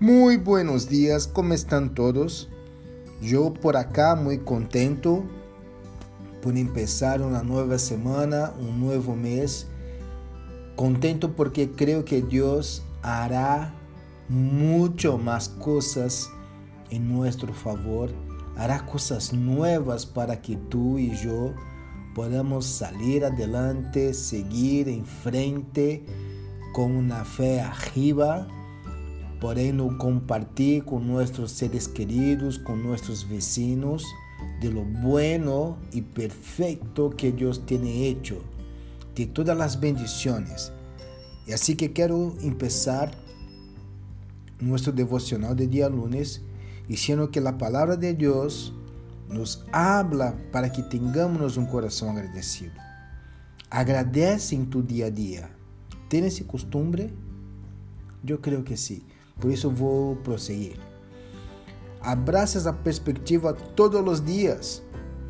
Muy buenos días, ¿cómo están todos? Yo por acá muy contento por empezar una nueva semana, un nuevo mes. Contento porque creo que Dios hará mucho más cosas en nuestro favor. Hará cosas nuevas para que tú y yo podamos salir adelante, seguir en frente con una fe arriba Porém, no compartir com nossos seres queridos, com nossos vecinos, de lo bueno e y perfecto que Dios tiene hecho, de todas las bendiciones. Y e así que quiero empezar nuestro devocional de día lunes diciendo que la palabra de Dios nos habla para que tengamos um un corazón agradecido. Agradece en tu día a día. ¿Tienes esa costumbre? Yo creo que sí. Por isso vou prosseguir. Abraça essa perspectiva todos os dias.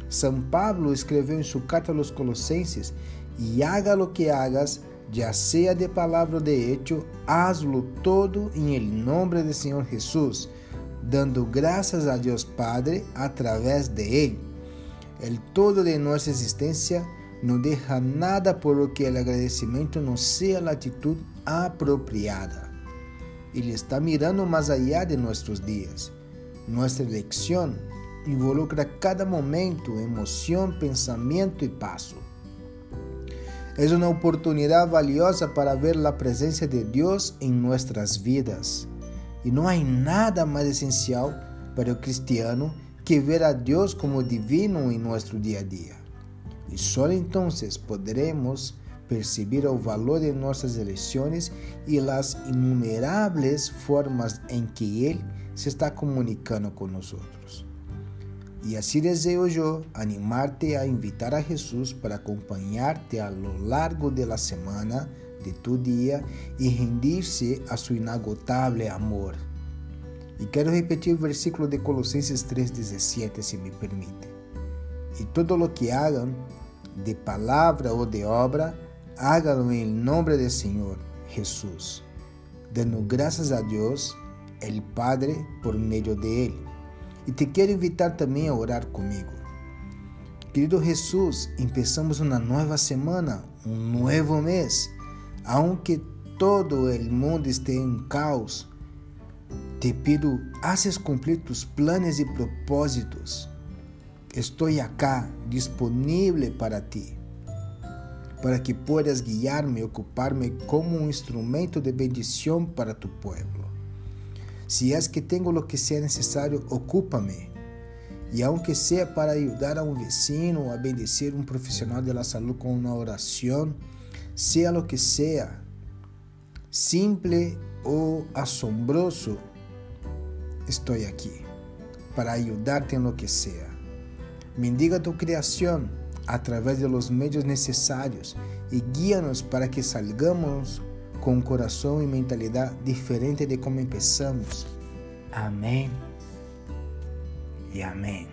São Pablo escreveu em sua carta aos Colossenses: E haga lo que hagas, ya sea de palavra ou de hecho, hazlo todo em el nombre do Senhor Jesus, dando graças a Deus Padre a través de Ele. El todo de nossa existência não deixa nada por lo que o agradecimento não seja a atitude apropriada. Ele está mirando mais allá de nossos dias. Nossa eleição involucra cada momento, emoção, pensamento e passo. É uma oportunidade valiosa para ver a presença de Deus em nossas vidas. E não há nada mais essencial para o cristiano que ver a Deus como divino em nosso dia a dia. E só então poderemos perceber o valor de nossas eleições e as inumeráveis formas em que Ele se está comunicando com nós. E assim desejo eu animar-te a invitar a Jesus para acompanhar-te a lo largo da semana, de tu dia e rendir-se a seu inagotável amor. E quero repetir o versículo de Colossenses 3,17, se me permite. E todo lo que hagam, de palavra ou de obra, hágalo em nome do Senhor Jesus, dando graças a Deus, el Padre, por meio de Ele. E te quero invitar também a orar comigo. Querido Jesus, começamos uma nova semana, um novo mês. Aunque todo o mundo esteja em caos, te pido, haces cumprir tus planes e propósitos. Estou acá, disponível para ti para que puedas guiarme y ocuparme como un instrumento de bendición para tu pueblo. Si es que tengo lo que sea necesario, ocúpame. Y aunque sea para ayudar a un vecino o a bendecir a un profesional de la salud con una oración, sea lo que sea, simple o asombroso, estoy aquí para ayudarte en lo que sea. Mendiga tu creación a través de los medios y guíanos para que salgamos con un corazón y mentalidad diferente de como empezamos. Amén y amén.